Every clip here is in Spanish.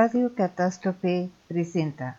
Radio Catástrofe presenta.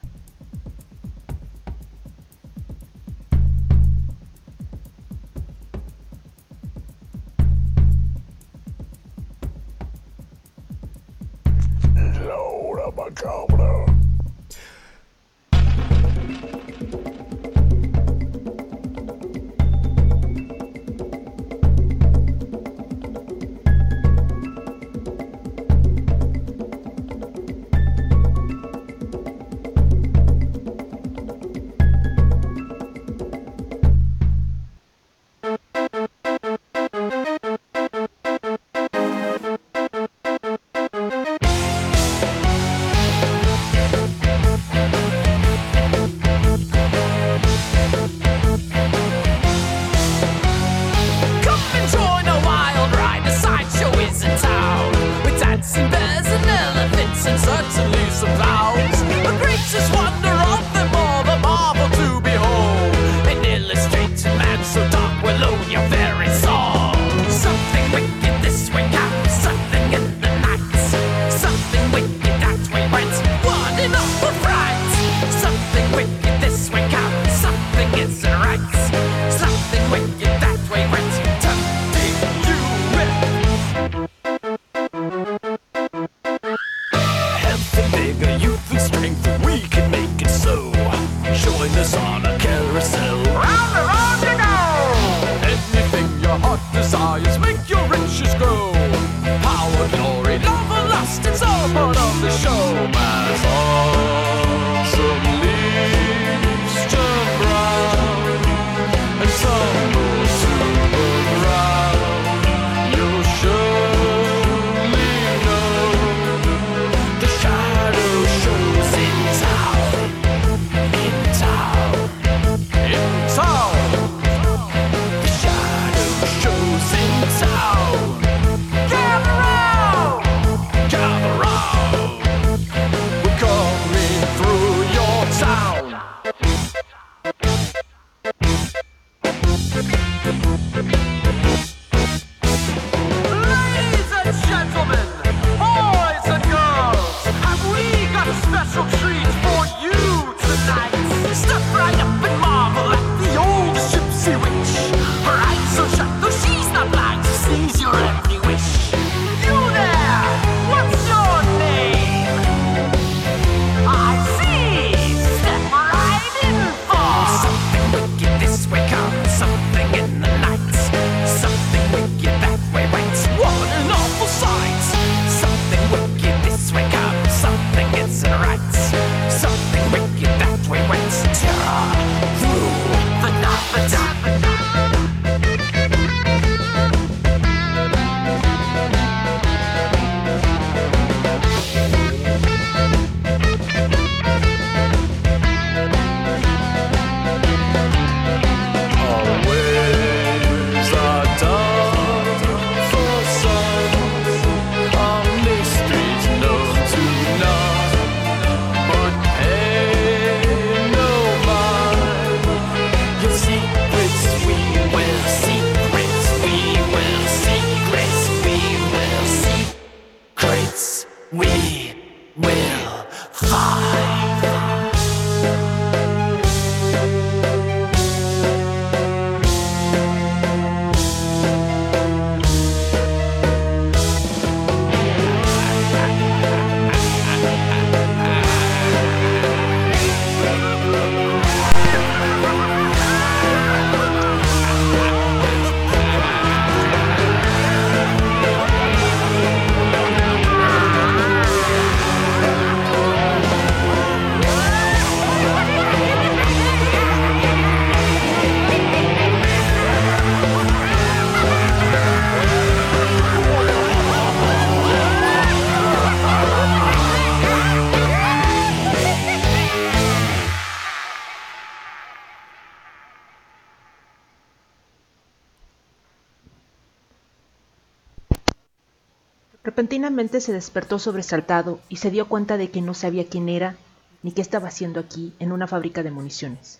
Se despertó sobresaltado y se dio cuenta de que no sabía quién era ni qué estaba haciendo aquí en una fábrica de municiones.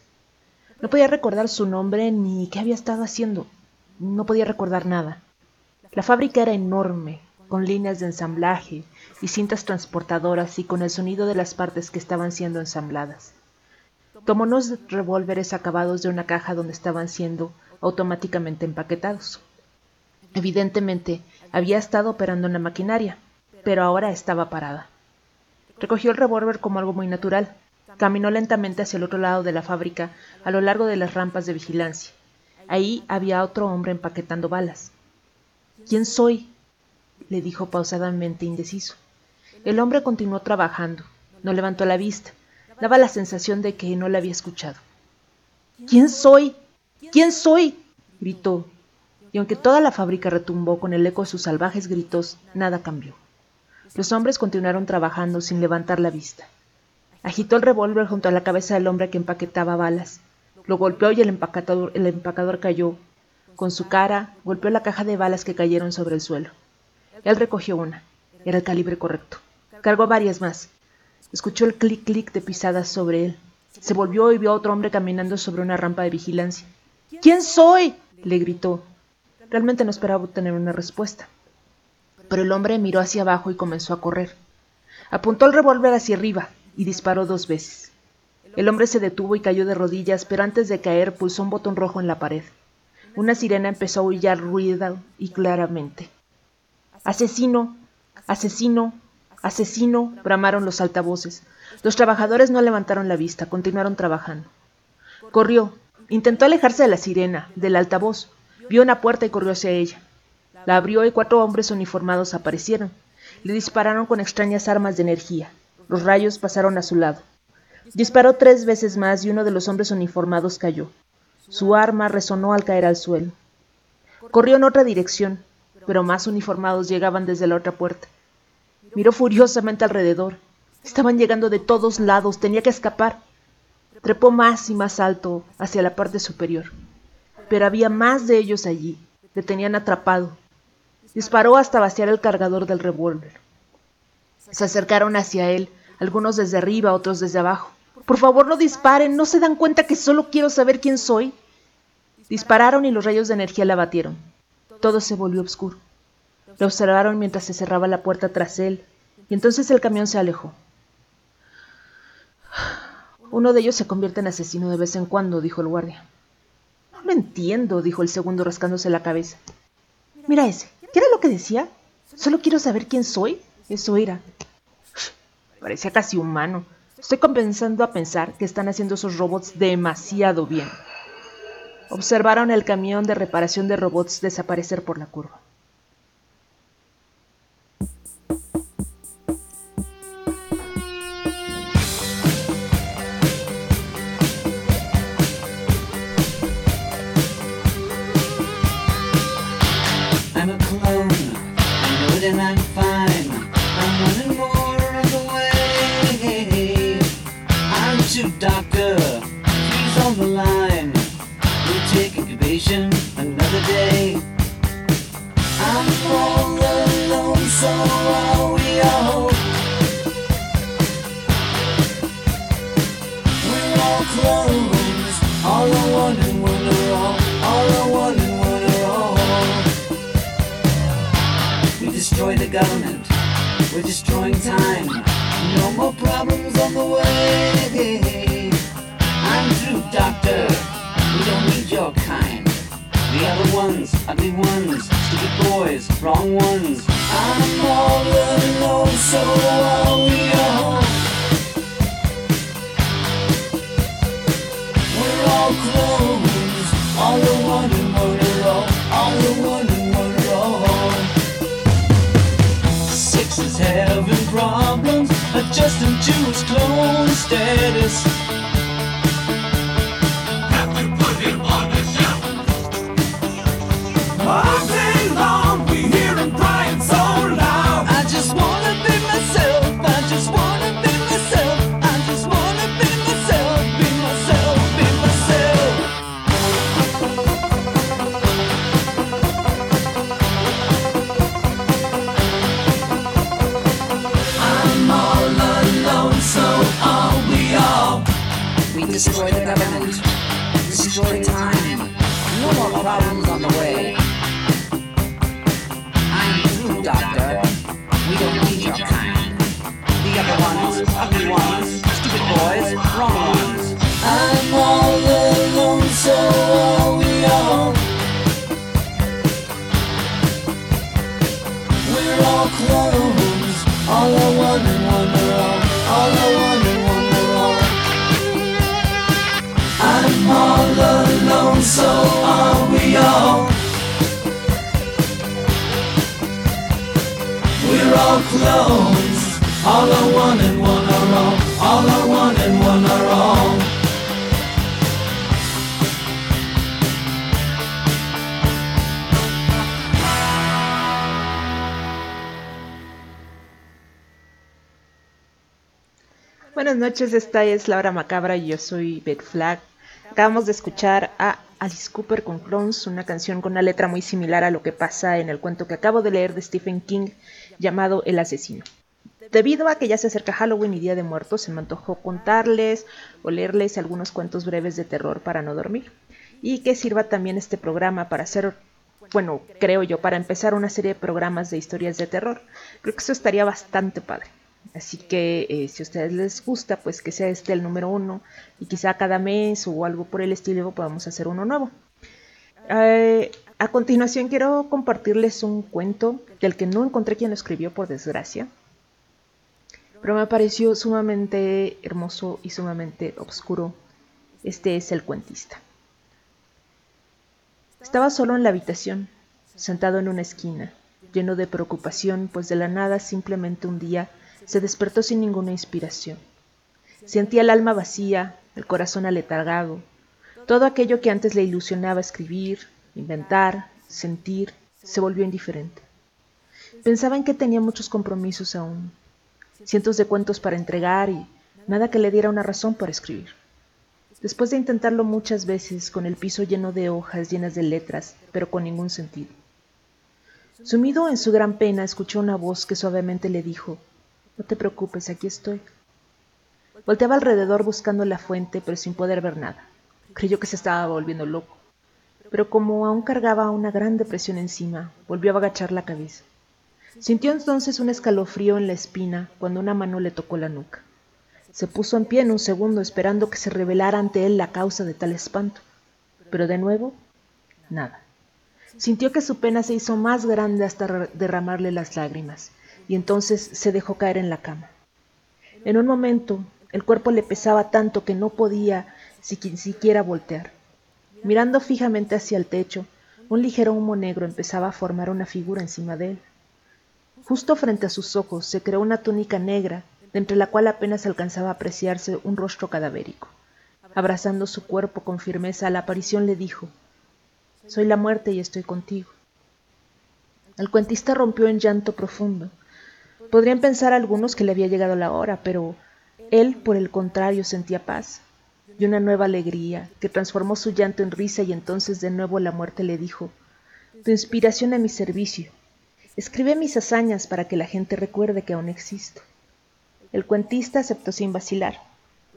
No podía recordar su nombre ni qué había estado haciendo. No podía recordar nada. La fábrica era enorme, con líneas de ensamblaje y cintas transportadoras y con el sonido de las partes que estaban siendo ensambladas. Tomó unos revólveres acabados de una caja donde estaban siendo automáticamente empaquetados. Evidentemente, había estado operando en la maquinaria, pero ahora estaba parada. Recogió el revólver como algo muy natural. Caminó lentamente hacia el otro lado de la fábrica, a lo largo de las rampas de vigilancia. Ahí había otro hombre empaquetando balas. ¿Quién soy? le dijo pausadamente indeciso. El hombre continuó trabajando. No levantó la vista. Daba la sensación de que no le había escuchado. ¿Quién soy? ¿Quién soy? gritó. Y aunque toda la fábrica retumbó con el eco de sus salvajes gritos, nada cambió. Los hombres continuaron trabajando sin levantar la vista. Agitó el revólver junto a la cabeza del hombre que empaquetaba balas. Lo golpeó y el empacador, el cayó. Con su cara, golpeó la caja de balas que cayeron sobre el suelo. Él recogió una. Era el calibre correcto. Cargó varias más. Escuchó el clic-clic de pisadas sobre él. Se volvió y vio a otro hombre caminando sobre una rampa de vigilancia. ¿Quién soy? le gritó. Realmente no esperaba obtener una respuesta pero el hombre miró hacia abajo y comenzó a correr. Apuntó el revólver hacia arriba y disparó dos veces. El hombre se detuvo y cayó de rodillas, pero antes de caer pulsó un botón rojo en la pared. Una sirena empezó a aullar ruido y claramente. Asesino, asesino, asesino, bramaron los altavoces. Los trabajadores no levantaron la vista, continuaron trabajando. Corrió, intentó alejarse de la sirena, del altavoz, vio una puerta y corrió hacia ella. La abrió y cuatro hombres uniformados aparecieron. Le dispararon con extrañas armas de energía. Los rayos pasaron a su lado. Disparó tres veces más y uno de los hombres uniformados cayó. Su arma resonó al caer al suelo. Corrió en otra dirección, pero más uniformados llegaban desde la otra puerta. Miró furiosamente alrededor. Estaban llegando de todos lados, tenía que escapar. Trepó más y más alto hacia la parte superior. Pero había más de ellos allí. Le tenían atrapado. Disparó hasta vaciar el cargador del revólver. Se acercaron hacia él, algunos desde arriba, otros desde abajo. Por favor, no disparen, ¿no se dan cuenta que solo quiero saber quién soy? Dispararon y los rayos de energía la batieron. Todo se volvió oscuro. Lo observaron mientras se cerraba la puerta tras él, y entonces el camión se alejó. Uno de ellos se convierte en asesino de vez en cuando, dijo el guardia. No entiendo, dijo el segundo rascándose la cabeza. Mira ese, ¿Qué era lo que decía? Solo quiero saber quién soy. Eso era. Parecía casi humano. Estoy comenzando a pensar que están haciendo esos robots demasiado bien. Observaron el camión de reparación de robots desaparecer por la curva. Government. We're destroying time. No more problems on the way. I'm through, doctor. We don't need your kind. The other ones, ugly ones, stupid boys, wrong ones. I'm all alone, so are we all. We're all clones. All are one are all. All are one is having problems adjusting to his clone status. All are one and one are all, all are one and one are all. Buenas noches, esta es Laura Macabra y yo soy Beth Flag. Acabamos de escuchar a Alice Cooper con Clones, una canción con una letra muy similar a lo que pasa en el cuento que acabo de leer de Stephen King llamado El asesino. Debido a que ya se acerca Halloween y Día de Muertos, se me antojó contarles o leerles algunos cuentos breves de terror para no dormir. Y que sirva también este programa para hacer, bueno, creo yo, para empezar una serie de programas de historias de terror. Creo que eso estaría bastante padre. Así que eh, si a ustedes les gusta, pues que sea este el número uno y quizá cada mes o algo por el estilo podamos hacer uno nuevo. Eh, a continuación quiero compartirles un cuento del que no encontré quien lo escribió por desgracia, pero me pareció sumamente hermoso y sumamente oscuro. Este es el cuentista. Estaba solo en la habitación, sentado en una esquina, lleno de preocupación, pues de la nada simplemente un día se despertó sin ninguna inspiración. Sentía el alma vacía, el corazón aletargado, todo aquello que antes le ilusionaba escribir, inventar, sentir, se volvió indiferente. Pensaba en que tenía muchos compromisos aún, cientos de cuentos para entregar y nada que le diera una razón para escribir. Después de intentarlo muchas veces, con el piso lleno de hojas llenas de letras, pero con ningún sentido. Sumido en su gran pena, escuchó una voz que suavemente le dijo, No te preocupes, aquí estoy. Volteaba alrededor buscando la fuente, pero sin poder ver nada. Creyó que se estaba volviendo loco. Pero como aún cargaba una gran depresión encima, volvió a agachar la cabeza. Sintió entonces un escalofrío en la espina cuando una mano le tocó la nuca. Se puso en pie en un segundo esperando que se revelara ante él la causa de tal espanto. Pero de nuevo, nada. Sintió que su pena se hizo más grande hasta derramarle las lágrimas, y entonces se dejó caer en la cama. En un momento, el cuerpo le pesaba tanto que no podía siquiera voltear. Mirando fijamente hacia el techo, un ligero humo negro empezaba a formar una figura encima de él. Justo frente a sus ojos se creó una túnica negra, de entre la cual apenas alcanzaba a apreciarse un rostro cadavérico. Abrazando su cuerpo con firmeza, la aparición le dijo Soy la muerte y estoy contigo. El cuentista rompió en llanto profundo. Podrían pensar algunos que le había llegado la hora, pero él, por el contrario, sentía paz y una nueva alegría que transformó su llanto en risa y entonces de nuevo la muerte le dijo Tu inspiración a mi servicio. Escribe mis hazañas para que la gente recuerde que aún existo. El cuentista aceptó sin vacilar,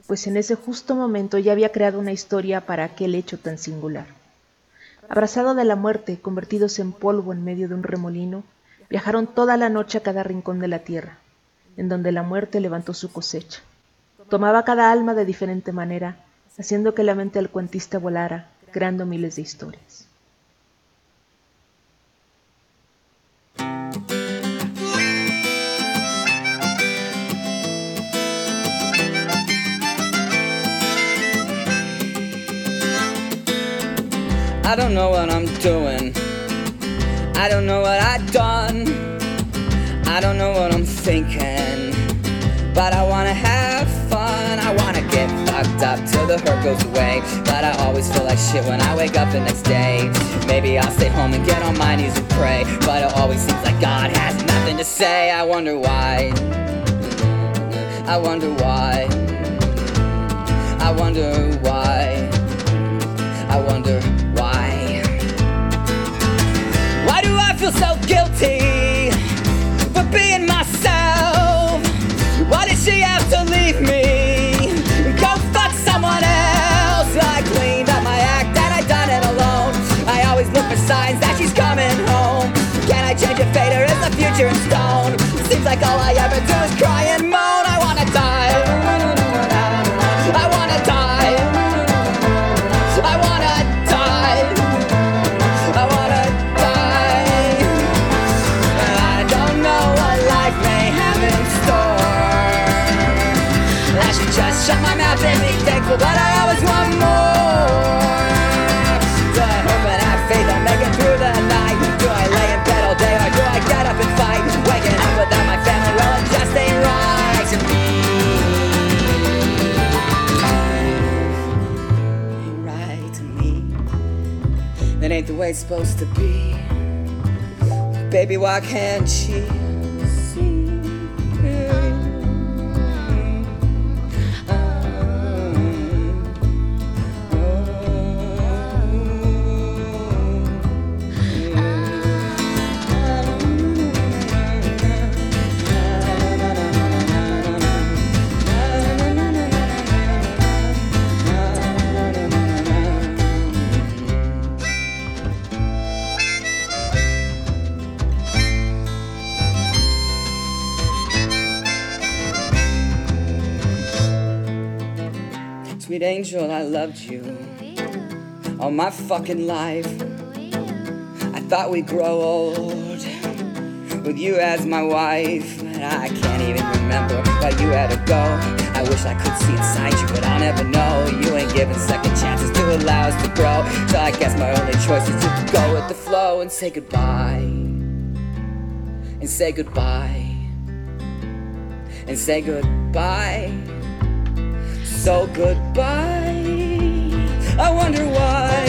pues en ese justo momento ya había creado una historia para aquel hecho tan singular. Abrazado de la muerte, convertidos en polvo en medio de un remolino, viajaron toda la noche a cada rincón de la tierra, en donde la muerte levantó su cosecha. Tomaba cada alma de diferente manera, haciendo que la mente del cuentista volara, creando miles de historias. I don't know what I'm doing. I don't know what I've done. I don't know what I'm thinking. But I wanna have up till the hurt goes away. But I always feel like shit when I wake up the next day. Maybe I'll stay home and get on my knees and pray. But it always seems like God has nothing to say. I wonder why. I wonder why. I wonder why. I wonder why. Why do I feel so guilty 在高矮。Supposed to be. Baby, why can't she my fucking life. I thought we'd grow old with you as my wife. But I can't even remember why you had to go. I wish I could see inside you, but I'll never know. You ain't giving second chances to allow us to grow. So I guess my only choice is to go with the flow and say goodbye. And say goodbye. And say goodbye so goodbye. I wonder why.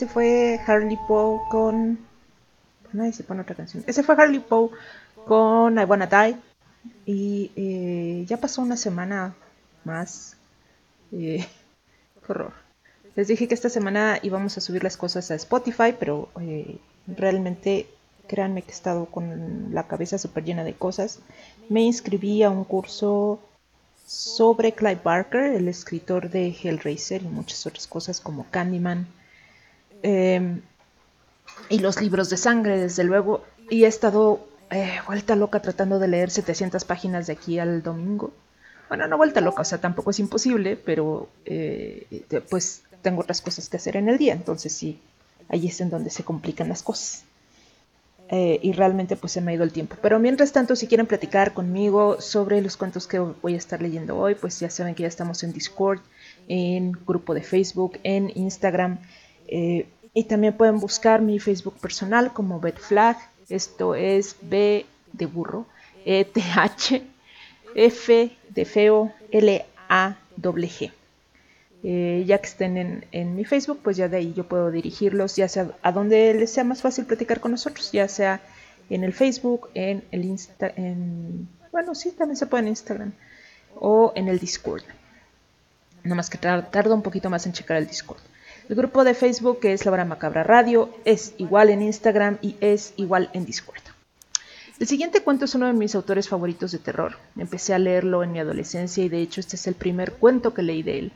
Ese fue Harley Poe con. Nadie se pone otra canción. Ese fue Harley Poe con I Wanna Die. Y eh, ya pasó una semana más. Eh, horror. Les dije que esta semana íbamos a subir las cosas a Spotify, pero eh, realmente créanme que he estado con la cabeza súper llena de cosas. Me inscribí a un curso sobre Clive Barker, el escritor de Hellraiser y muchas otras cosas como Candyman. Eh, y los libros de sangre, desde luego. Y he estado eh, vuelta loca tratando de leer 700 páginas de aquí al domingo. Bueno, no vuelta loca, o sea, tampoco es imposible, pero eh, pues tengo otras cosas que hacer en el día, entonces sí, ahí es en donde se complican las cosas. Eh, y realmente pues se me ha ido el tiempo. Pero mientras tanto, si quieren platicar conmigo sobre los cuentos que voy a estar leyendo hoy, pues ya saben que ya estamos en Discord, en grupo de Facebook, en Instagram. Eh, y también pueden buscar mi Facebook personal como Betflag. Esto es B de burro, E T H F de feo L A W G. Eh, ya que estén en, mi Facebook, pues ya de ahí yo puedo dirigirlos, ya sea a donde les sea más fácil platicar con nosotros, ya sea en el Facebook, en el Insta, en, bueno, sí, también se puede en Instagram o en el Discord. Nada más que tarda un poquito más en checar el Discord. El grupo de Facebook, que es La Hora Macabra Radio, es igual en Instagram y es igual en Discord. El siguiente cuento es uno de mis autores favoritos de terror. Empecé a leerlo en mi adolescencia y de hecho este es el primer cuento que leí de él.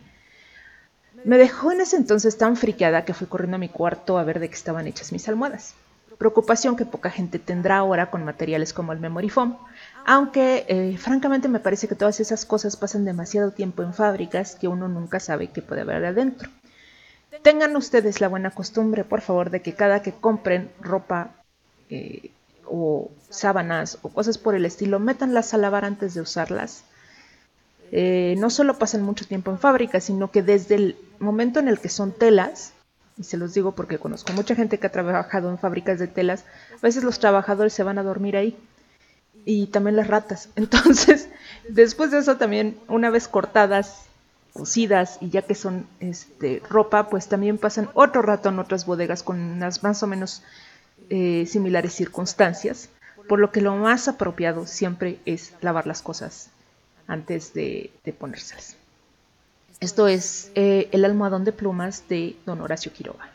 Me dejó en ese entonces tan friqueada que fui corriendo a mi cuarto a ver de qué estaban hechas mis almohadas. Preocupación que poca gente tendrá ahora con materiales como el memory foam, aunque eh, francamente me parece que todas esas cosas pasan demasiado tiempo en fábricas que uno nunca sabe qué puede haber adentro. Tengan ustedes la buena costumbre, por favor, de que cada que compren ropa eh, o sábanas o cosas por el estilo, métanlas a lavar antes de usarlas. Eh, no solo pasan mucho tiempo en fábrica, sino que desde el momento en el que son telas, y se los digo porque conozco mucha gente que ha trabajado en fábricas de telas, a veces los trabajadores se van a dormir ahí y también las ratas. Entonces, después de eso también, una vez cortadas cosidas y ya que son este, ropa, pues también pasan otro rato en otras bodegas con unas más o menos eh, similares circunstancias, por lo que lo más apropiado siempre es lavar las cosas antes de, ponérselas. Esto es eh, El almohadón de plumas de don Horacio Quiroga.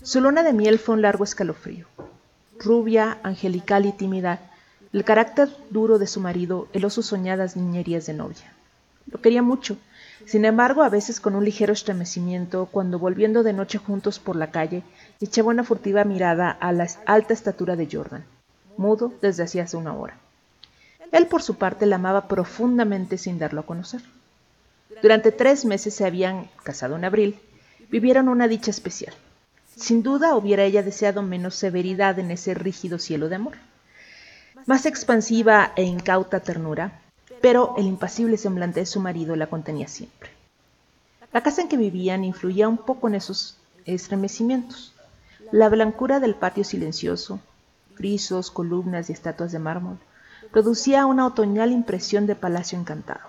Su luna de miel fue un largo escalofrío. Rubia, angelical y tímida, el carácter duro de su marido heló sus soñadas niñerías de novia. Lo quería mucho, sin embargo, a veces con un ligero estremecimiento, cuando volviendo de noche juntos por la calle, echaba una furtiva mirada a la alta estatura de Jordan, mudo desde hacía una hora. Él, por su parte, la amaba profundamente sin darlo a conocer. Durante tres meses se habían casado en abril, vivieron una dicha especial. Sin duda hubiera ella deseado menos severidad en ese rígido cielo de amor. Más expansiva e incauta ternura, pero el impasible semblante de su marido la contenía siempre. La casa en que vivían influía un poco en esos estremecimientos. La blancura del patio silencioso, frisos, columnas y estatuas de mármol, producía una otoñal impresión de palacio encantado.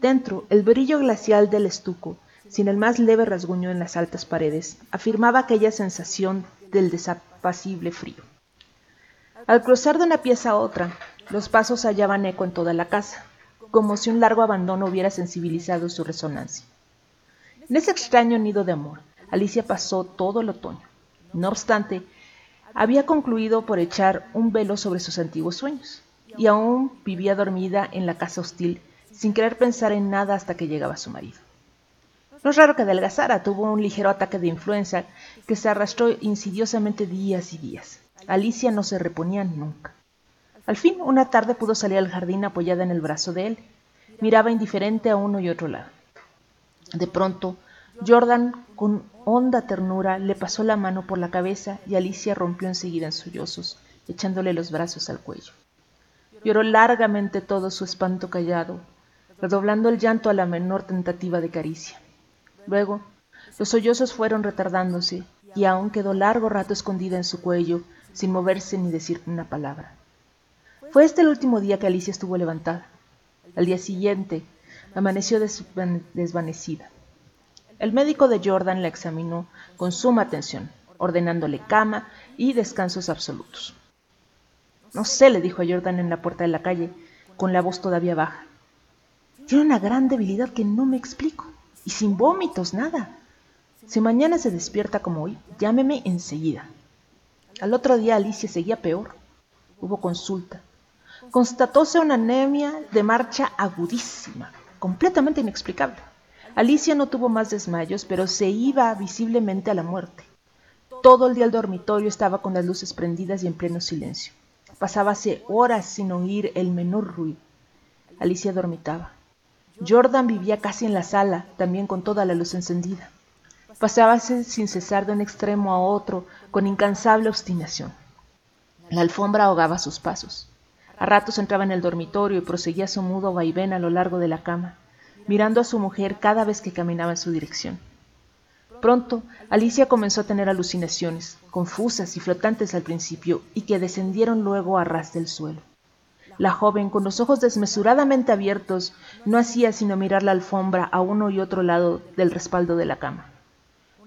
Dentro, el brillo glacial del estuco, sin el más leve rasguño en las altas paredes, afirmaba aquella sensación del desapacible frío. Al cruzar de una pieza a otra, los pasos hallaban eco en toda la casa, como si un largo abandono hubiera sensibilizado su resonancia. En ese extraño nido de amor, Alicia pasó todo el otoño. No obstante, había concluido por echar un velo sobre sus antiguos sueños, y aún vivía dormida en la casa hostil, sin querer pensar en nada hasta que llegaba su marido. No es raro que adelgazara, tuvo un ligero ataque de influenza que se arrastró insidiosamente días y días. Alicia no se reponía nunca. Al fin, una tarde pudo salir al jardín apoyada en el brazo de él. Miraba indiferente a uno y otro lado. De pronto, Jordan, con honda ternura, le pasó la mano por la cabeza y Alicia rompió enseguida en sollozos, echándole los brazos al cuello. Lloró largamente todo su espanto callado, redoblando el llanto a la menor tentativa de caricia. Luego, los sollozos fueron retardándose y aún quedó largo rato escondida en su cuello, sin moverse ni decir una palabra. Fue este el último día que Alicia estuvo levantada. Al día siguiente, amaneció desvanecida. El médico de Jordan la examinó con suma atención, ordenándole cama y descansos absolutos. No sé, le dijo a Jordan en la puerta de la calle, con la voz todavía baja. Tiene una gran debilidad que no me explico, y sin vómitos, nada. Si mañana se despierta como hoy, llámeme enseguida. Al otro día Alicia seguía peor. Hubo consulta constatóse una anemia de marcha agudísima, completamente inexplicable. Alicia no tuvo más desmayos, pero se iba visiblemente a la muerte. Todo el día el dormitorio estaba con las luces prendidas y en pleno silencio. Pasábase horas sin oír el menor ruido. Alicia dormitaba. Jordan vivía casi en la sala, también con toda la luz encendida. Pasábase sin cesar de un extremo a otro, con incansable obstinación. La alfombra ahogaba sus pasos. A ratos entraba en el dormitorio y proseguía su mudo vaivén a lo largo de la cama, mirando a su mujer cada vez que caminaba en su dirección. Pronto, Alicia comenzó a tener alucinaciones, confusas y flotantes al principio, y que descendieron luego a ras del suelo. La joven, con los ojos desmesuradamente abiertos, no hacía sino mirar la alfombra a uno y otro lado del respaldo de la cama.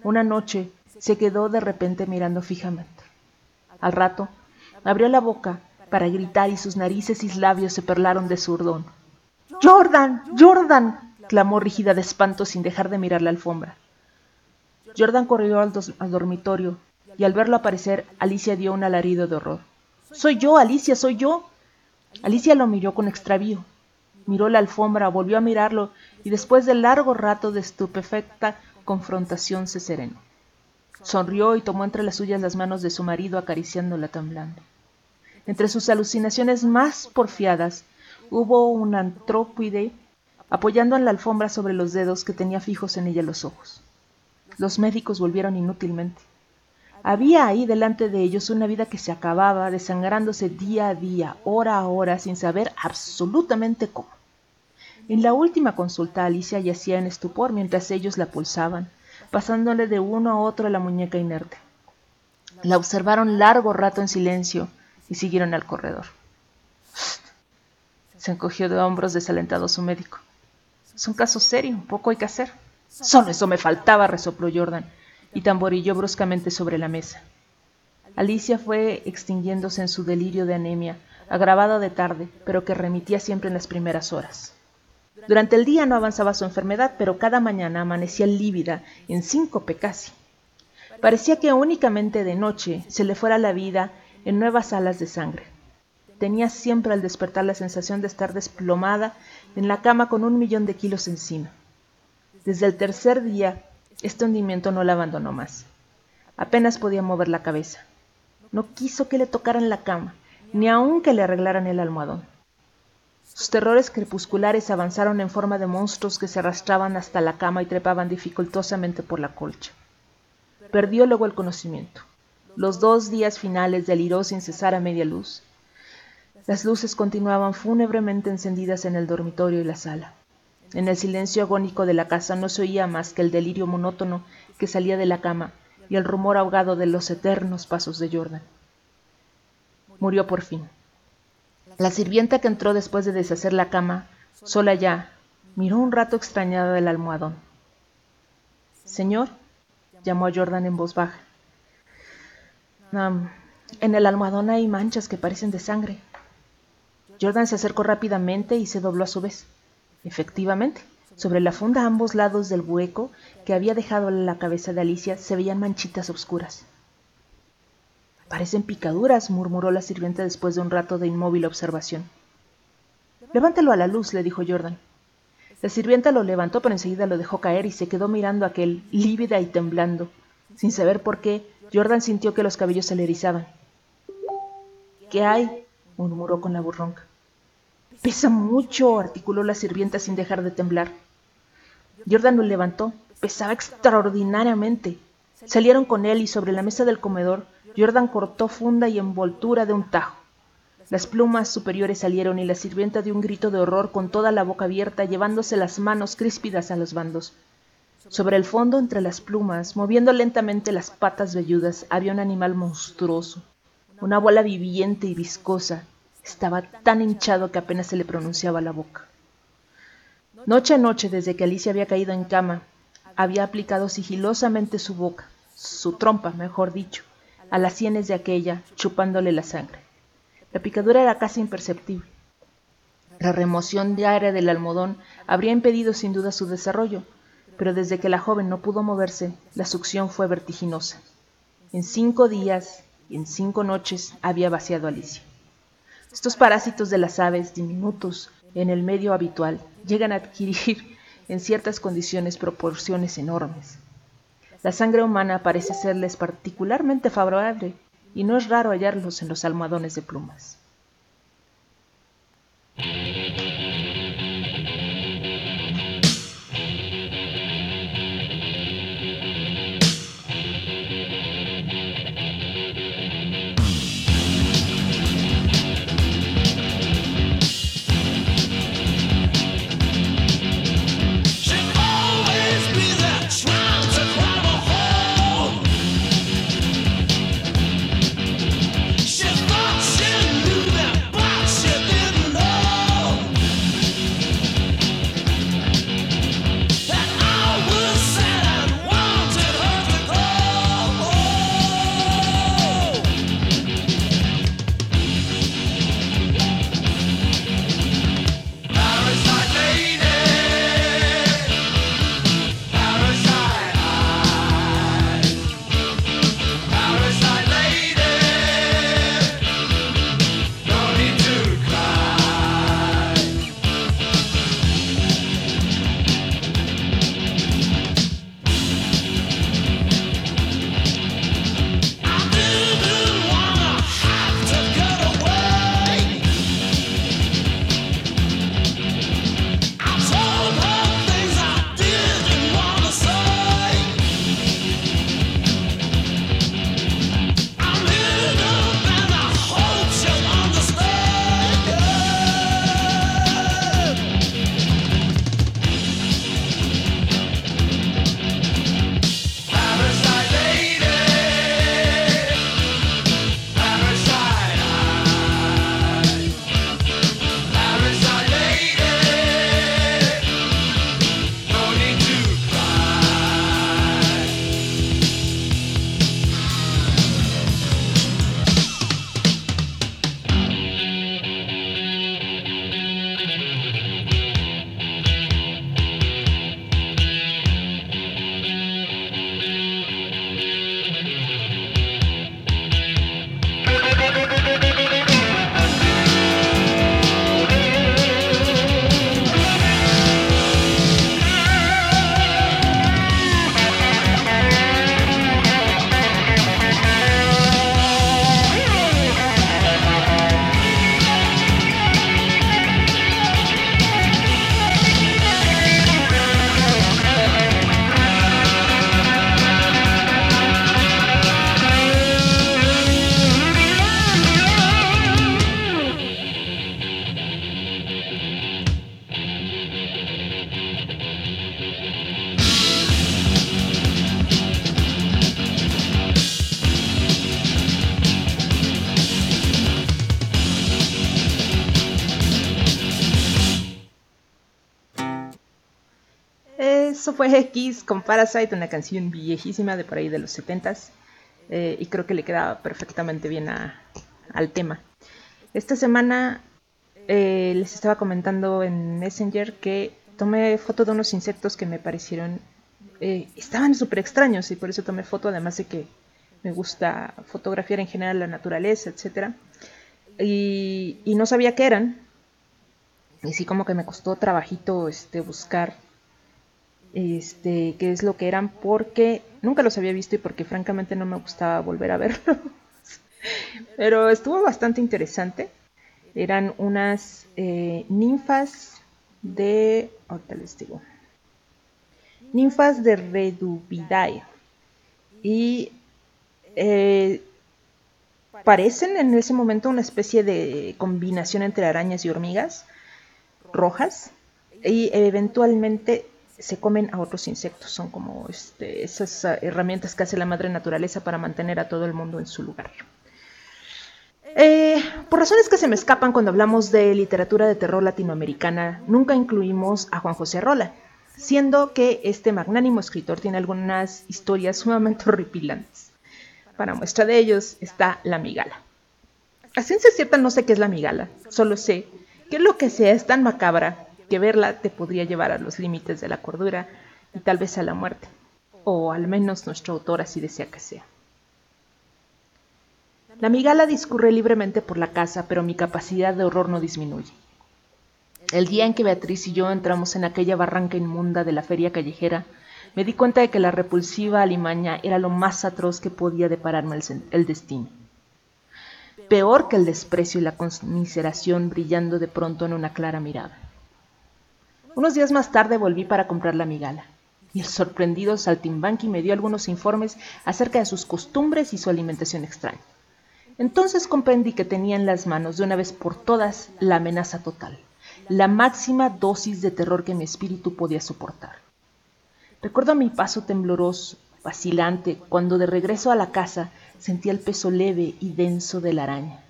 Una noche se quedó de repente mirando fijamente. Al rato, abrió la boca para gritar y sus narices y labios se perlaron de zurdón. ¡Jordan! ¡Jordan! clamó rígida de espanto sin dejar de mirar la alfombra. Jordan corrió al, al, dormitorio y al verlo aparecer, Alicia dio un alarido de horror. Soy yo, Alicia, soy yo. Alicia lo miró con extravío. Miró la alfombra, volvió a mirarlo y después de largo rato de estupefacta confrontación se serenó. Sonrió y tomó entre las suyas las manos de su marido acariciándola temblando. Entre sus alucinaciones más porfiadas hubo un antrópide apoyando en la alfombra sobre los dedos que tenía fijos en ella los ojos. Los médicos volvieron inútilmente. Había ahí delante de ellos una vida que se acababa, desangrándose día a día, hora a hora, sin saber absolutamente cómo. En la última consulta Alicia yacía en estupor mientras ellos la pulsaban, pasándole de uno a otro la muñeca inerte. La observaron largo rato en silencio, y siguieron al corredor. Se encogió de hombros desalentado su médico. Es un caso serio, poco hay que hacer. Solo eso me faltaba, resopló Jordan, y tamborilló bruscamente sobre la mesa. Alicia fue extinguiéndose en su delirio de anemia, agravado de tarde, pero que remitía siempre en las primeras horas. Durante el día no avanzaba su enfermedad, pero cada mañana amanecía lívida, en síncope casi. Parecía que únicamente de noche se le fuera la vida en nuevas alas de sangre. Tenía siempre al despertar la sensación de estar desplomada en la cama con un millón de kilos encima. Desde el tercer día, este hundimiento no la abandonó más. Apenas podía mover la cabeza. No quiso que le tocaran la cama, ni aun que le arreglaran el almohadón. Sus terrores crepusculares avanzaron en forma de monstruos que se arrastraban hasta la cama y trepaban dificultosamente por la colcha. Perdió luego el conocimiento. Los dos días finales deliró sin cesar a media luz. Las luces continuaban fúnebremente encendidas en el dormitorio y la sala. En el silencio agónico de la casa no se oía más que el delirio monótono que salía de la cama y el rumor ahogado de los eternos pasos de Jordan. Murió por fin. La sirvienta que entró después de deshacer la cama, sola ya, miró un rato extrañada del almohadón. Señor, llamó a Jordan en voz baja. En el almohadón hay manchas que parecen de sangre. Jordan se acercó rápidamente y se dobló a su vez. Efectivamente, sobre la funda a ambos lados del hueco que había dejado la cabeza de Alicia se veían manchitas oscuras. Parecen picaduras, murmuró la sirvienta después de un rato de inmóvil observación. Levántelo a la luz, le dijo Jordan. La sirvienta lo levantó, pero enseguida lo dejó caer y se quedó mirando aquel, lívida y temblando. Sin saber por qué, Jordan sintió que los cabellos se le erizaban. ¿Qué hay? murmuró con la burronca. Pesa mucho, articuló la sirvienta sin dejar de temblar. Jordan lo levantó. Pesaba extraordinariamente. Salieron con él y sobre la mesa del comedor, Jordan cortó funda y envoltura de un tajo. Las plumas superiores salieron y la sirvienta dio un grito de horror con toda la boca abierta, llevándose las manos críspidas a los bandos. Sobre el fondo, entre las plumas, moviendo lentamente las patas velludas, había un animal monstruoso, una bola viviente y viscosa. Estaba tan hinchado que apenas se le pronunciaba la boca. Noche a noche, desde que Alicia había caído en cama, había aplicado sigilosamente su boca, su trompa, mejor dicho, a las sienes de aquella, chupándole la sangre. La picadura era casi imperceptible. La remoción diaria del almohadón habría impedido sin duda su desarrollo, pero desde que la joven no pudo moverse, la succión fue vertiginosa. En cinco días y en cinco noches había vaciado Alicia. Estos parásitos de las aves, diminutos en el medio habitual, llegan a adquirir en ciertas condiciones proporciones enormes. La sangre humana parece serles particularmente favorable y no es raro hallarlos en los almohadones de plumas. X con Parasite, una canción viejísima de por ahí de los 70s. eh, y creo que le queda perfectamente bien al tema. Esta semana eh, les estaba comentando en Messenger que tomé foto de unos insectos que me parecieron. eh, estaban súper extraños y por eso tomé foto, además de que me gusta fotografiar en general la naturaleza, etc. Y, y no sabía qué eran. Y sí como que me costó trabajito este, buscar este, qué es lo que eran porque nunca los había visto y porque francamente no me gustaba volver a verlos. Pero estuvo bastante interesante. Eran unas eh, ninfas de... Ahorita les digo. Ninfas de Redubidae. Y eh, parecen en ese momento una especie de combinación entre arañas y hormigas rojas. Y eventualmente se comen a otros insectos. Son como este, esas uh, herramientas que hace la madre naturaleza para mantener a todo el mundo en su lugar. Eh, por razones que se me escapan cuando hablamos de literatura de terror latinoamericana, nunca incluimos a Juan José Rola, siendo que este magnánimo escritor tiene algunas historias sumamente horripilantes. Para muestra de ellos está La Migala. A ciencia cierta no sé qué es La Migala, solo sé que lo que sea es tan macabra que verla te podría llevar a los límites de la cordura y tal vez a la muerte, o al menos nuestro autor así desea que sea. La migala discurre libremente por la casa, pero mi capacidad de horror no disminuye. El día en que Beatriz y yo entramos en aquella barranca inmunda de la feria callejera, me di cuenta de que la repulsiva alimaña era lo más atroz que podía depararme el, el destino. Peor que el desprecio y la conmiseración brillando de pronto en una clara mirada. Unos días más tarde volví para comprar la migala, y el sorprendido Saltimbanqui me dio algunos informes acerca de sus costumbres y su alimentación extraña. Entonces comprendí que tenía en las manos de una vez por todas la amenaza total, la máxima dosis de terror que mi espíritu podía soportar. Recuerdo mi paso tembloroso, vacilante, cuando de regreso a la casa sentía el peso leve y denso de la araña,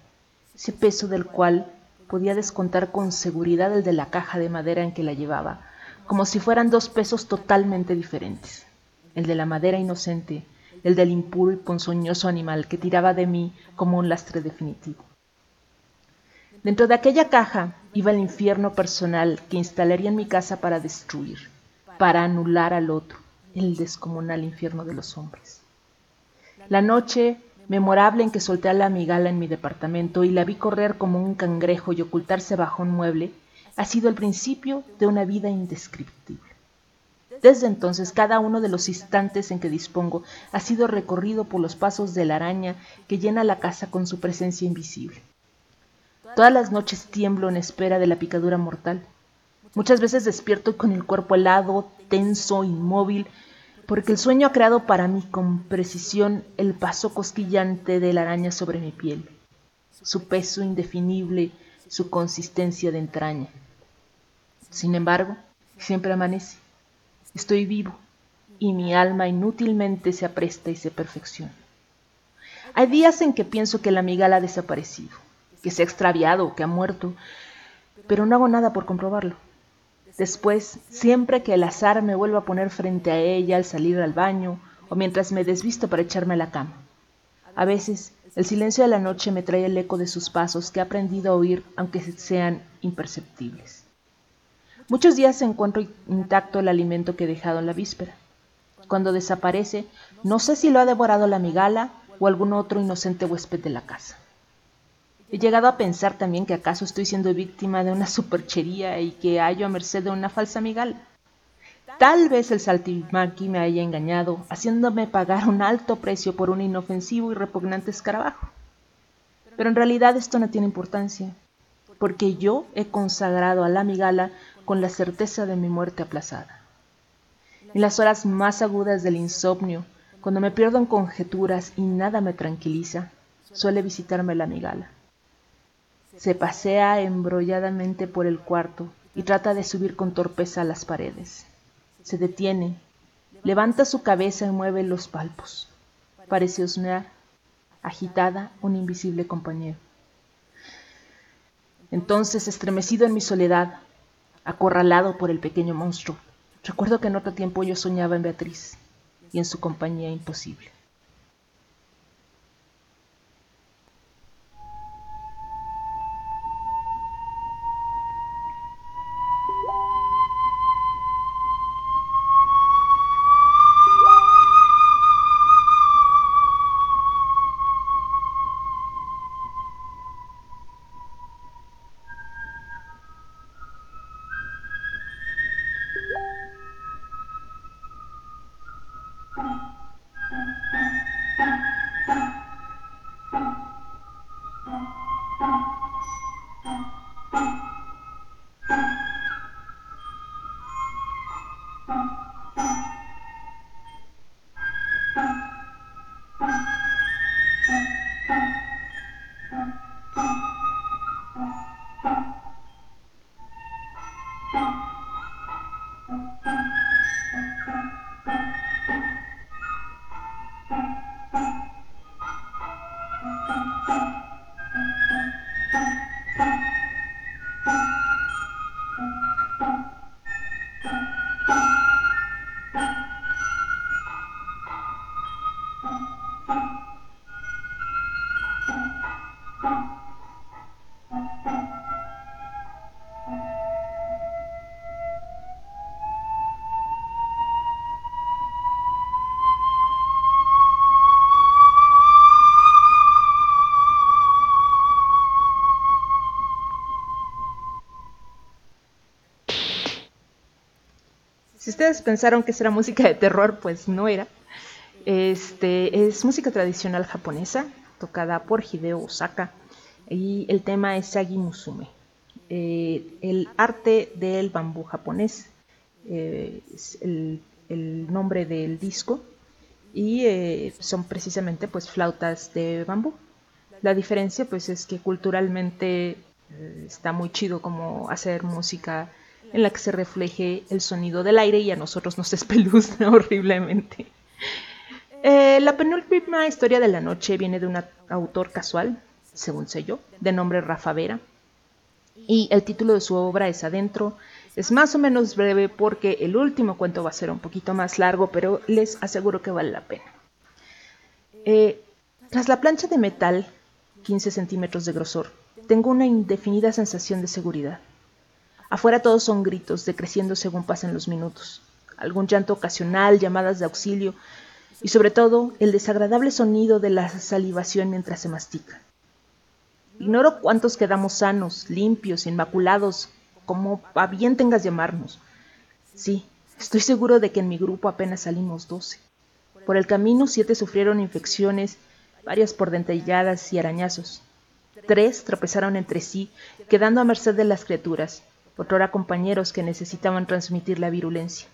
ese peso del cual podía descontar con seguridad el de la caja de madera en que la llevaba, como si fueran dos pesos totalmente diferentes, el de la madera inocente, el del impuro y ponzoñoso animal que tiraba de mí como un lastre definitivo. Dentro de aquella caja iba el infierno personal que instalaría en mi casa para destruir, para anular al otro, el descomunal infierno de los hombres. La noche memorable en que solté a la migala en mi departamento y la vi correr como un cangrejo y ocultarse bajo un mueble, ha sido el principio de una vida indescriptible. Desde entonces, cada uno de los instantes en que dispongo ha sido recorrido por los pasos de la araña que llena la casa con su presencia invisible. Todas las noches tiemblo en espera de la picadura mortal. Muchas veces despierto con el cuerpo helado, tenso, inmóvil, porque el sueño ha creado para mí con precisión el paso cosquillante de la araña sobre mi piel, su peso indefinible, su consistencia de entraña. Sin embargo, siempre amanece. Estoy vivo y mi alma inútilmente se apresta y se perfecciona. Hay días en que pienso que la migala ha desaparecido, que se ha extraviado, que ha muerto, pero no hago nada por comprobarlo. Después, siempre que el azar me vuelva a poner frente a ella al salir al baño o mientras me desvisto para echarme a la cama. A veces, el silencio de la noche me trae el eco de sus pasos que he aprendido a oír aunque sean imperceptibles. Muchos días encuentro intacto el alimento que he dejado en la víspera. Cuando desaparece, no sé si lo ha devorado la migala o algún otro inocente huésped de la casa. He llegado a pensar también que acaso estoy siendo víctima de una superchería y que hallo a merced de una falsa migala. Tal vez el saltimbanqui me haya engañado, haciéndome pagar un alto precio por un inofensivo y repugnante escarabajo. Pero en realidad esto no tiene importancia, porque yo he consagrado a la migala con la certeza de mi muerte aplazada. En las horas más agudas del insomnio, cuando me pierdo en conjeturas y nada me tranquiliza, suele visitarme la migala. Se pasea embrolladamente por el cuarto y trata de subir con torpeza a las paredes. Se detiene, levanta su cabeza y mueve los palpos. Parece husmear, agitada, un invisible compañero. Entonces, estremecido en mi soledad, acorralado por el pequeño monstruo, Recuerdo que en otro tiempo yo soñaba en Beatriz y en su compañía imposible. Ustedes pensaron que era música de terror, pues no era. Este es música tradicional japonesa, tocada por Hideo Osaka, y el tema es Sagi Musume. Eh, el arte del bambú japonés eh, es el, nombre del disco y eh, son precisamente pues flautas de bambú. La diferencia pues es que culturalmente está muy chido como hacer música en la que se refleje el sonido del aire y a nosotros nos espeluzna horriblemente. Eh, la penúltima historia de la noche viene de un autor casual, según sé yo, de nombre Rafa Vera. Y el título de su obra es Adentro. Es más o menos breve porque el último cuento va a ser un poquito más largo, pero les aseguro que vale la pena. Eh, tras la plancha de metal, 15 centímetros de grosor, tengo una indefinida sensación de seguridad. Afuera todos son gritos, decreciendo según pasan los minutos. Algún llanto ocasional, llamadas de auxilio y sobre todo el desagradable sonido de la salivación mientras se mastica. Ignoro cuántos quedamos sanos, limpios, inmaculados, como a bien tengas llamarnos. Sí, estoy seguro de que en mi grupo apenas salimos doce. Por el camino siete sufrieron infecciones, varias por dentelladas y arañazos. Tres tropezaron entre sí, quedando a merced de las criaturas, otrora compañeros que necesitaban transmitir la virulencia.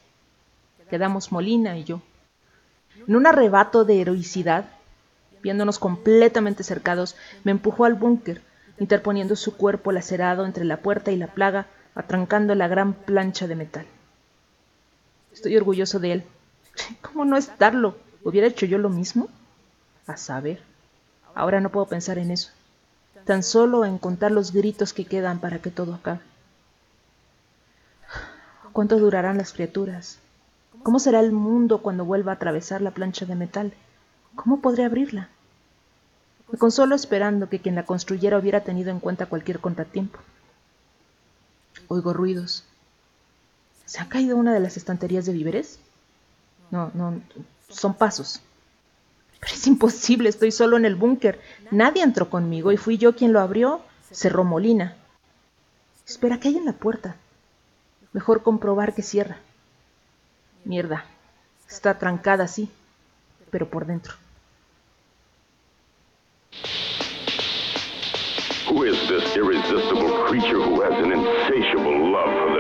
Quedamos Molina y yo. En un arrebato de heroicidad, viéndonos completamente cercados, me empujó al búnker, interponiendo su cuerpo lacerado entre la puerta y la plaga, atrancando la gran plancha de metal. Estoy orgulloso de él. ¿Cómo no estarlo? ¿Hubiera hecho yo lo mismo? A saber. Ahora no puedo pensar en eso. Tan solo en contar los gritos que quedan para que todo acabe. ¿Cuánto durarán las criaturas? ¿Cómo será el mundo cuando vuelva a atravesar la plancha de metal? ¿Cómo podré abrirla? Me consolo esperando que quien la construyera hubiera tenido en cuenta cualquier contratiempo. Oigo ruidos. ¿Se ha caído una de las estanterías de víveres? No, no, son pasos. Pero es imposible, estoy solo en el búnker. Nadie entró conmigo y fui yo quien lo abrió. Cerró Molina. Espera, ¿qué hay en la puerta? Mejor comprobar que cierra. Mierda. Está trancada así, pero por dentro. Who is this irresistible creature who has an insatiable love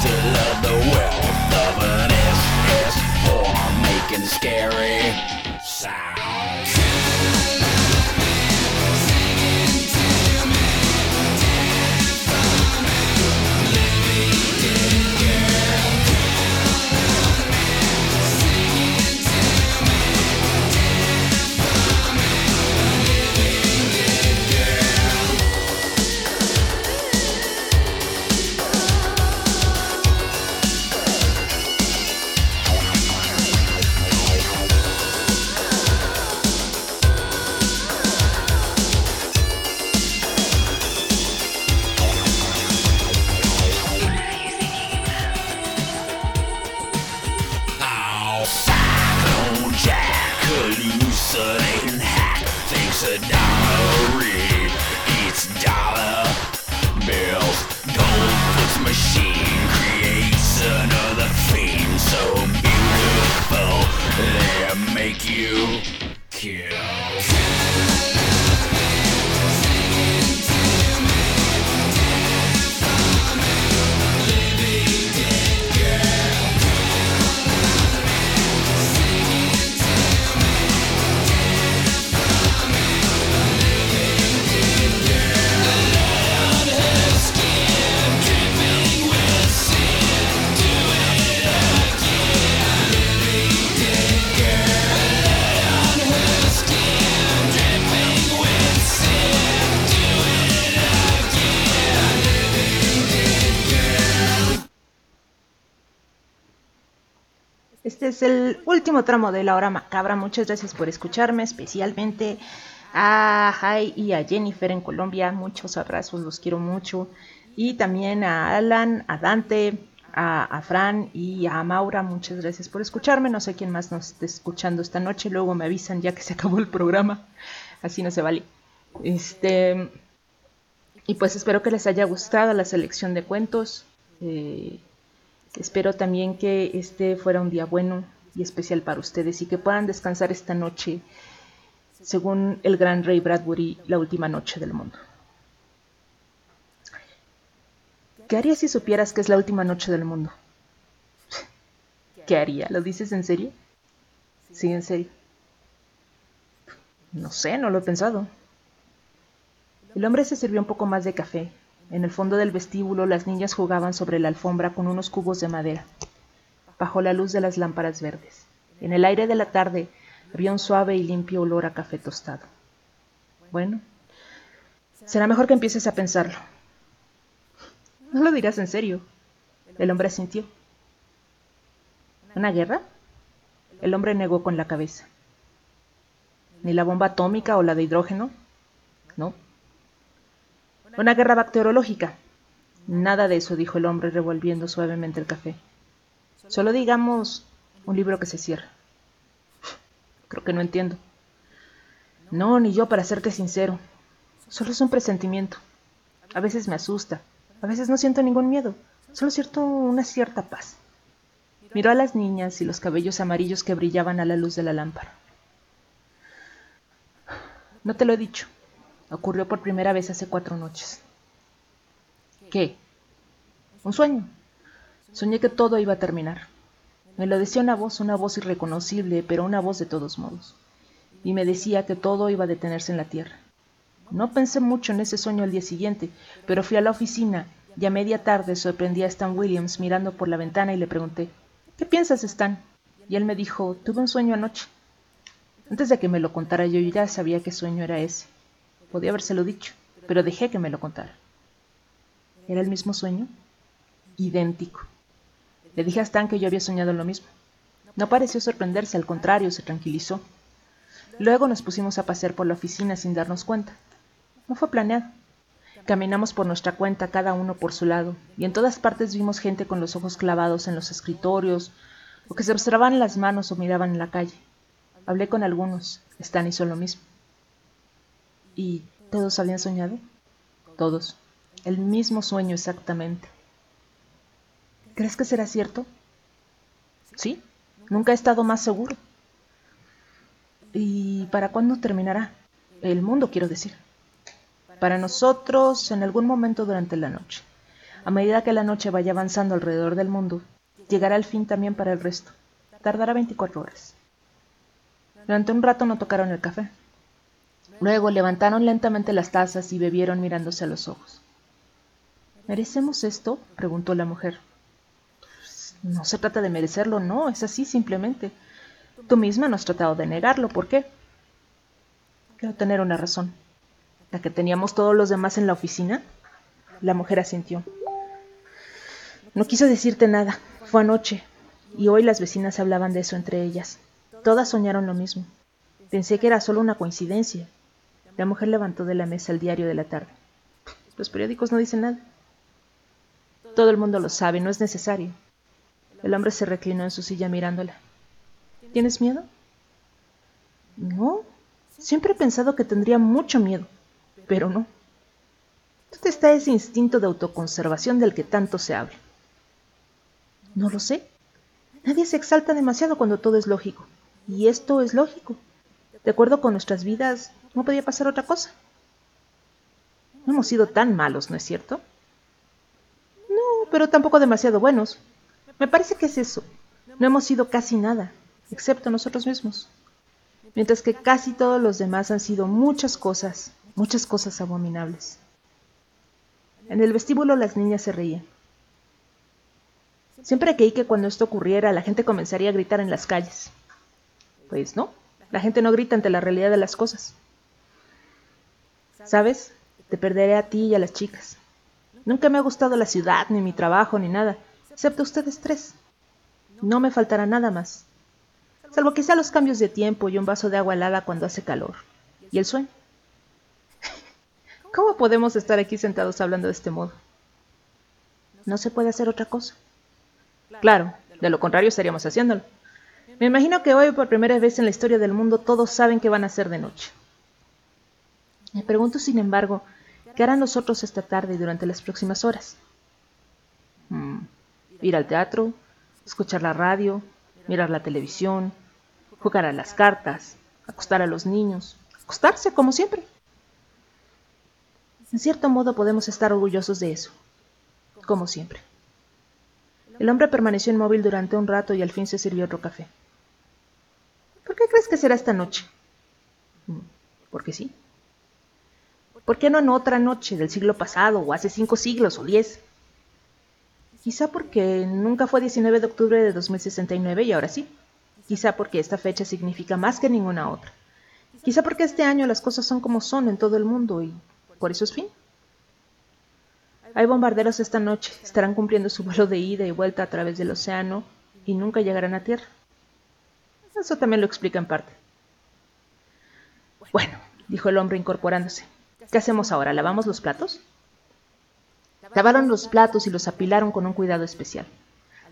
to love the wealth of an SS form making scary es el último tramo de la hora macabra. Muchas gracias por escucharme, especialmente a Jai y a Jennifer en Colombia. Muchos abrazos, los quiero mucho. Y también a Alan, a Dante, a, Fran y a Maura. Muchas gracias por escucharme. No sé quién más nos esté escuchando esta noche. Luego me avisan ya que se acabó el programa. Así no se vale. Este. Y pues espero que les haya gustado la selección de cuentos. Eh, Espero también que este fuera un día bueno y especial para ustedes y que puedan descansar esta noche, según el gran Ray Bradbury, la última noche del mundo. ¿Qué harías si supieras que es la última noche del mundo? ¿Qué haría? ¿Lo dices en serio? Sí, en serio. No sé, no lo he pensado. El hombre se sirvió un poco más de café en el fondo del vestíbulo las niñas jugaban sobre la alfombra con unos cubos de madera, bajo la luz de las lámparas verdes. En el aire de la tarde había un suave y limpio olor a café tostado. Bueno, será mejor que empieces a pensarlo. No lo dirás en serio. El hombre asintió. ¿Una guerra? El hombre negó con la cabeza. ¿Ni la bomba atómica o la de hidrógeno? No. Una guerra bacteriológica. Nada de eso, dijo el hombre revolviendo suavemente el café. Solo digamos un libro que se cierra. Creo que no entiendo. No, ni yo, para serte sincero. Solo es un presentimiento. A veces me asusta, a veces no siento ningún miedo, solo siento una cierta paz. Miró a las niñas y los cabellos amarillos que brillaban a la luz de la lámpara. No te lo he dicho. Ocurrió por primera vez hace cuatro noches. ¿Qué? Un sueño. Soñé que todo iba a terminar. Me lo decía una voz, una voz irreconocible, pero una voz de todos modos. Y me decía que todo iba a detenerse en la tierra. No pensé mucho en ese sueño al día siguiente, pero fui a la oficina y a media tarde sorprendí a Stan Williams mirando por la ventana y le pregunté, ¿Qué piensas, Stan? y él me dijo, tuve un sueño anoche. Antes de que me lo contara yo ya sabía qué sueño era ese. Podía habérselo dicho, pero dejé que me lo contara. ¿Era el mismo sueño? Idéntico. Le dije a Stan que yo había soñado lo mismo. No pareció sorprenderse, al contrario, se tranquilizó. Luego nos pusimos a pasear por la oficina sin darnos cuenta. No fue planeado. Caminamos por nuestra cuenta, cada uno por su lado, y en todas partes vimos gente con los ojos clavados en los escritorios, o que se observaban las manos o miraban en la calle. Hablé con algunos, Stan hizo lo mismo. ¿Y todos habían soñado? Todos. El mismo sueño exactamente. ¿Crees que será cierto? Sí, nunca he estado más seguro. ¿Y para cuándo terminará? El mundo, quiero decir. Para nosotros, en algún momento durante la noche. A medida que la noche vaya avanzando alrededor del mundo, llegará el fin también para el resto. Tardará 24 horas. Durante un rato no tocaron el café. Luego levantaron lentamente las tazas y bebieron mirándose a los ojos. ¿Merecemos esto? preguntó la mujer. No se trata de merecerlo, no, es así simplemente. Tú misma no has tratado de negarlo, ¿por qué? Quiero tener una razón. ¿La que teníamos todos los demás en la oficina? La mujer asintió. No quiso decirte nada, fue anoche, y hoy las vecinas hablaban de eso entre ellas. Todas soñaron lo mismo. Pensé que era solo una coincidencia. La mujer levantó de la mesa el diario de la tarde. Los periódicos no dicen nada. Todo el mundo lo sabe, no es necesario. El hombre se reclinó en su silla mirándola. ¿Tienes miedo? No. Siempre he pensado que tendría mucho miedo, pero no. ¿Dónde está ese instinto de autoconservación del que tanto se habla? No lo sé. Nadie se exalta demasiado cuando todo es lógico. Y esto es lógico. De acuerdo con nuestras vidas, no podía pasar otra cosa. No hemos sido tan malos, ¿no es cierto? No, pero tampoco demasiado buenos. Me parece que es eso. No hemos sido casi nada, excepto nosotros mismos. Mientras que casi todos los demás han sido muchas cosas, muchas cosas abominables. En el vestíbulo las niñas se reían. Siempre creí que cuando esto ocurriera la gente comenzaría a gritar en las calles. Pues no, la gente no grita ante la realidad de las cosas. ¿Sabes? Te perderé a ti y a las chicas. Nunca me ha gustado la ciudad, ni mi trabajo, ni nada, excepto ustedes tres. No me faltará nada más, salvo quizá los cambios de tiempo y un vaso de agua helada cuando hace calor. Y el sueño. ¿Cómo podemos estar aquí sentados hablando de este modo? No se puede hacer otra cosa. Claro, de lo contrario estaríamos haciéndolo. Me imagino que hoy, por primera vez en la historia del mundo, todos saben que van a ser de noche. Me pregunto, sin embargo, ¿qué harán los otros esta tarde y durante las próximas horas? Hmm, ir al teatro, escuchar la radio, mirar la televisión, jugar a las cartas, acostar a los niños, acostarse como siempre. En cierto modo podemos estar orgullosos de eso, como siempre. El hombre permaneció inmóvil durante un rato y al fin se sirvió otro café. ¿Por qué crees que será esta noche? Mm, porque sí. ¿Por qué no en otra noche del siglo pasado o hace cinco siglos o diez? Quizá porque nunca fue 19 de octubre de 2069 y ahora sí. Quizá porque esta fecha significa más que ninguna otra. Quizá porque este año las cosas son como son en todo el mundo y por eso es fin. Hay bombarderos esta noche, estarán cumpliendo su vuelo de ida y vuelta a través del océano y nunca llegarán a tierra. Eso también lo explica en parte. Bueno, dijo el hombre incorporándose. ¿Qué hacemos ahora? ¿Lavamos los platos? Lavaron los platos y los apilaron con un cuidado especial.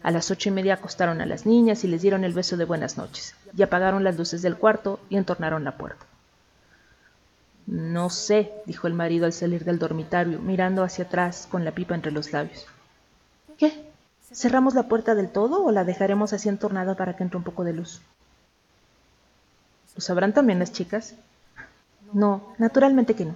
A las ocho y media acostaron a las niñas y les dieron el beso de buenas noches, y apagaron las luces del cuarto y entornaron la puerta. No sé, dijo el marido al salir del dormitorio, mirando hacia atrás con la pipa entre los labios. ¿Qué? ¿Cerramos la puerta del todo o la dejaremos así entornada para que entre un poco de luz? ¿Lo sabrán también las chicas? No, naturalmente que no.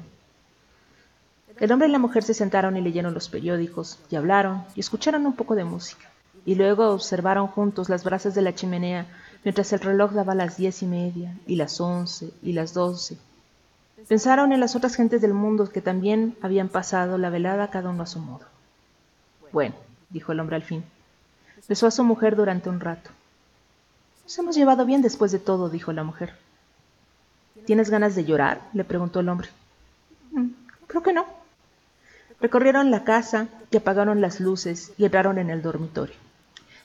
El hombre y la mujer se sentaron y leyeron los periódicos, y hablaron, y escucharon un poco de música, y luego observaron juntos las brasas de la chimenea mientras el reloj daba las diez y media, y las once, y las doce, Pensaron en las otras gentes del mundo que también habían pasado la velada cada uno a su modo. Bueno, dijo el hombre al fin. Besó a su mujer durante un rato. Nos hemos llevado bien después de todo, dijo la mujer. ¿Tienes ganas de llorar? le preguntó el hombre. "Mm, Creo que no. Recorrieron la casa y apagaron las luces y entraron en el dormitorio.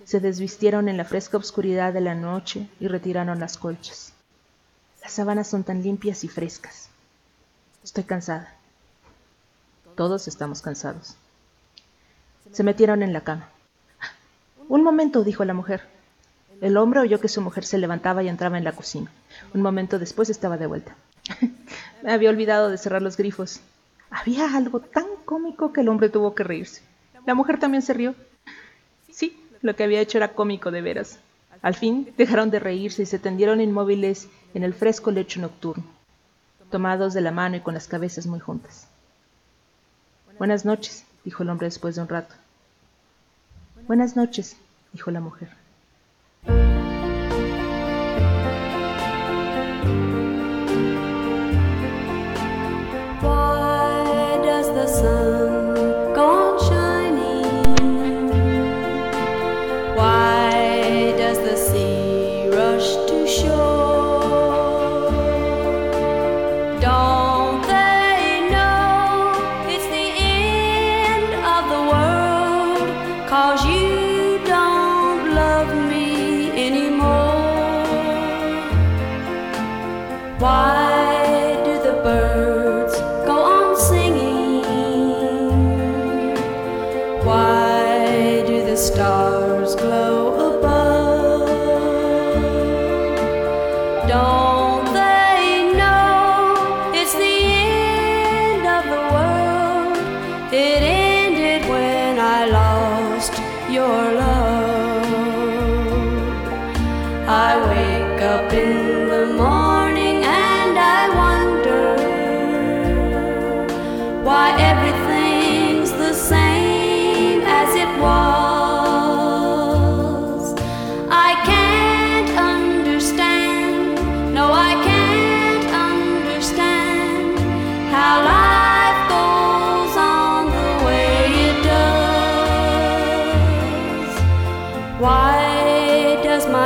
Se desvistieron en la fresca oscuridad de la noche y retiraron las colchas. Las sábanas son tan limpias y frescas. Estoy cansada. Todos estamos cansados. Se metieron en la cama. Un momento, dijo la mujer. El hombre oyó que su mujer se levantaba y entraba en la cocina. Un momento después estaba de vuelta. Me había olvidado de cerrar los grifos. Había algo tan cómico que el hombre tuvo que reírse. La mujer también se rió. Sí, lo que había hecho era cómico de veras. Al fin dejaron de reírse y se tendieron inmóviles en el fresco lecho nocturno, tomados de la mano y con las cabezas muy juntas. Buenas noches, dijo el hombre después de un rato. Buenas noches, dijo la mujer.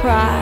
cry?